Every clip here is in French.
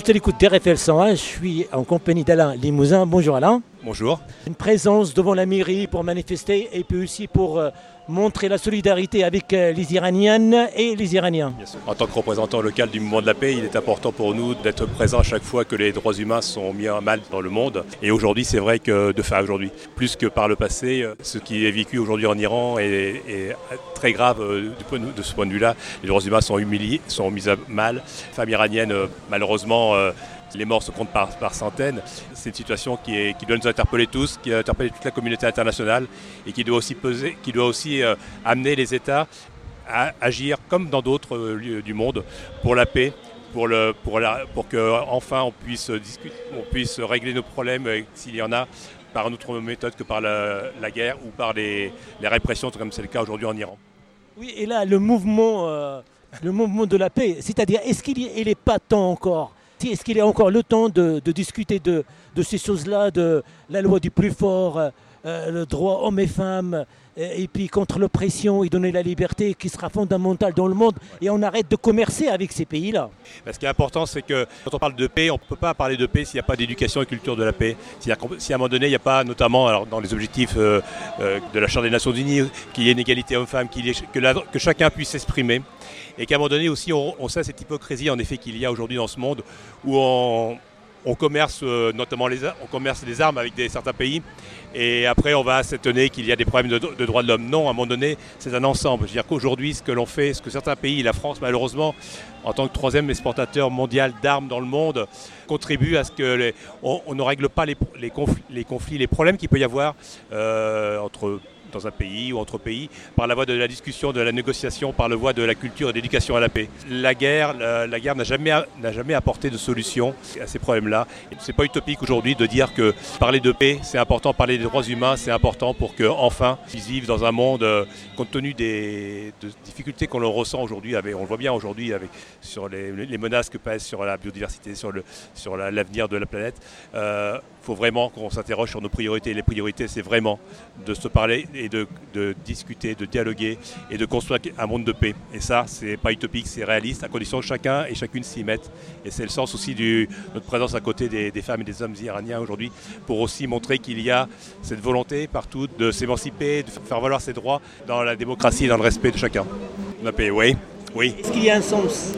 êtes à l'écoute d'RFL 101, je suis en compagnie d'Alain Limousin. Bonjour Alain. Bonjour. Une présence devant la mairie pour manifester et puis aussi pour euh, montrer la solidarité avec euh, les Iraniennes et les Iraniens. En tant que représentant local du mouvement de la paix, il est important pour nous d'être présent à chaque fois que les droits humains sont mis à mal dans le monde. Et aujourd'hui, c'est vrai que de faire aujourd'hui, plus que par le passé, euh, ce qui est vécu aujourd'hui en Iran est, est très grave de ce point de vue-là. Les droits humains sont humiliés, sont mis à mal. Les femmes iraniennes, malheureusement, les morts se comptent par, centaines. C'est une situation qui, doit nous interpeller tous, qui doit interpeller toute la communauté internationale et qui doit aussi, peser, qui doit aussi euh, amener les États à agir comme dans d'autres euh, lieux du monde pour la paix, pour, le, pour qu'enfin on puisse, discuter, on puisse régler nos problèmes euh, s'il y en a par une autre méthode que par la, guerre ou par les, répressions comme c'est le cas aujourd'hui en Iran. Oui, et là, le mouvement, le mouvement de la paix, c'est-à-dire, est-ce qu'il n'est pas temps encore est-ce qu'il y a encore le temps de, discuter de, ces choses-là, de la loi du plus fort, euh, euh, le droit hommes et femmes, et, puis contre l'oppression et donner la liberté qui sera fondamentale dans le monde, et on arrête de commercer avec ces pays-là Ce qui est important, c'est que quand on parle de paix, on ne peut pas parler de paix s'il n'y a pas d'éducation et culture de la paix. Si à un moment donné, il n'y a pas, notamment alors, dans les objectifs euh, de la Charte des Nations Unies, qu'il y ait une égalité homme-femme, que, que chacun puisse s'exprimer et qu'à un moment donné aussi on, sait cette hypocrisie en effet qu'il y a aujourd'hui dans ce monde où on, commerce euh, notamment les, on commerce les armes avec des, certains pays et après on va s'étonner qu'il y a des problèmes de, droits de l'homme. Non, à un moment donné, c'est un ensemble. Je veux dire qu'aujourd'hui, ce que l'on fait, ce que certains pays, la France malheureusement, en tant que troisième exportateur mondial d'armes dans le monde, contribue à ce que on, ne règle pas les, conflits, les, problèmes qu'il peut y avoir euh, entre dans un pays ou entre pays, par la voie de la discussion, de la négociation, par la voie de la culture et de l'éducation à la paix. La guerre, la, guerre n'a jamais, n'a jamais apporté de solution à ces problèmes-là. Ce n'est pas utopique aujourd'hui de dire que parler de paix, c'est important, parler des droits humains, c'est important pour qu'enfin ils vivent dans un monde, euh, compte tenu des difficultés qu'on ressent aujourd'hui, on le voit bien aujourd'hui avec sur les, menaces que pèsent sur la biodiversité, sur, le, sur l'avenir de la planète. Il euh, faut vraiment qu'on s'interroge sur nos priorités. Les priorités, c'est vraiment de se parler de, discuter, de dialoguer et de construire un monde de paix. Et ça, c'est pas utopique, c'est réaliste, à condition que chacun et chacune s'y mette. Et c'est le sens aussi de notre présence à côté des, femmes et des hommes iraniens aujourd'hui, pour aussi montrer qu'il y a cette volonté partout de s'émanciper, de faire valoir ses droits dans la démocratie et dans le respect de chacun. La paix, oui. Oui. Est-ce qu'il y a un sens?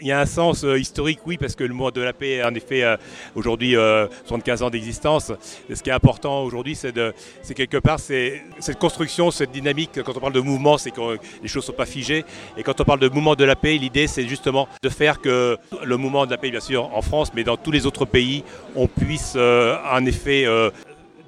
Il y a un sens euh, historique, oui, parce que le mot de la paix, en effet, euh, aujourd'hui, 75 euh, ans d'existence. Ce qui est important aujourd'hui, c'est quelque part, cette construction, cette dynamique. Quand on parle de mouvement, c'est que les choses ne sont pas figées. Et quand on parle de mouvement de la paix, l'idée, c'est justement de faire que le mouvement de la paix, bien sûr, en France, mais dans tous les autres pays, on puisse, en effet,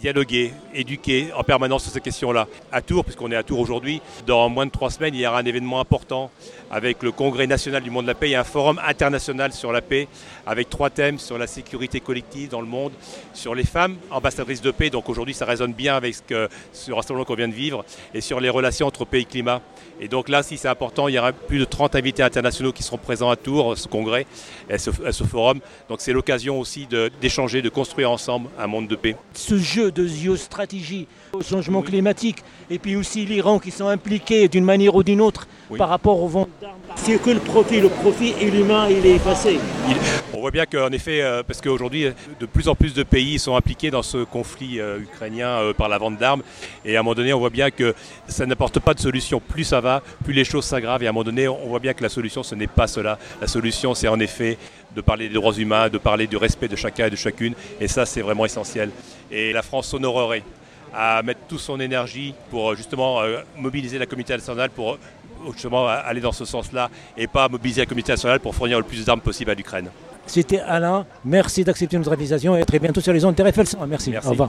dialoguer, éduquer en permanence sur ces questions-là. À Tours, puisqu'on est à Tours aujourd'hui, dans moins de trois semaines, il y aura un événement important avec le Congrès national du monde de la paix et un forum international sur la paix avec trois thèmes sur la sécurité collective dans le monde, sur les femmes ambassadrices de paix, donc aujourd'hui ça résonne bien avec ce, que, ce rassemblement qu'on vient de vivre, et sur les relations entre pays et climat. Et donc là, si c'est important, il y aura plus de 30 invités internationaux qui seront présents à Tours, ce congrès, à ce, ce forum. Donc c'est l'occasion aussi d'échanger, de, construire ensemble un monde de paix. Ce jeu de géostratégie au changement climatique, et puis aussi l'Iran qui sont impliqués d'une manière ou d'une autre par rapport aux ventes d'armes. C'est que le profit, le profit et l'humain, il est effacé. On voit bien qu'en effet, euh, parce qu'aujourd'hui, de plus en plus de pays sont impliqués dans ce conflit euh, ukrainien euh, par la vente d'armes, et à un moment donné, on voit bien que ça n'apporte pas de solution. Plus ça va, plus les choses s'aggravent, et à un moment donné, on voit bien que la solution, ce n'est pas cela. La solution, c'est en effet de parler des droits humains, de parler du respect de chacun et de chacune, et ça, c'est vraiment essentiel. Et la France s'honorerait à mettre toute son énergie pour justement mobiliser la communauté internationale pour justement aller dans ce sens-là et pas mobiliser la communauté nationale pour fournir le plus d'armes possible à l'Ukraine. C'était Alain. Merci d'accepter notre invitation et à très bientôt sur les ondes de RFL. Merci. Merci. Au revoir.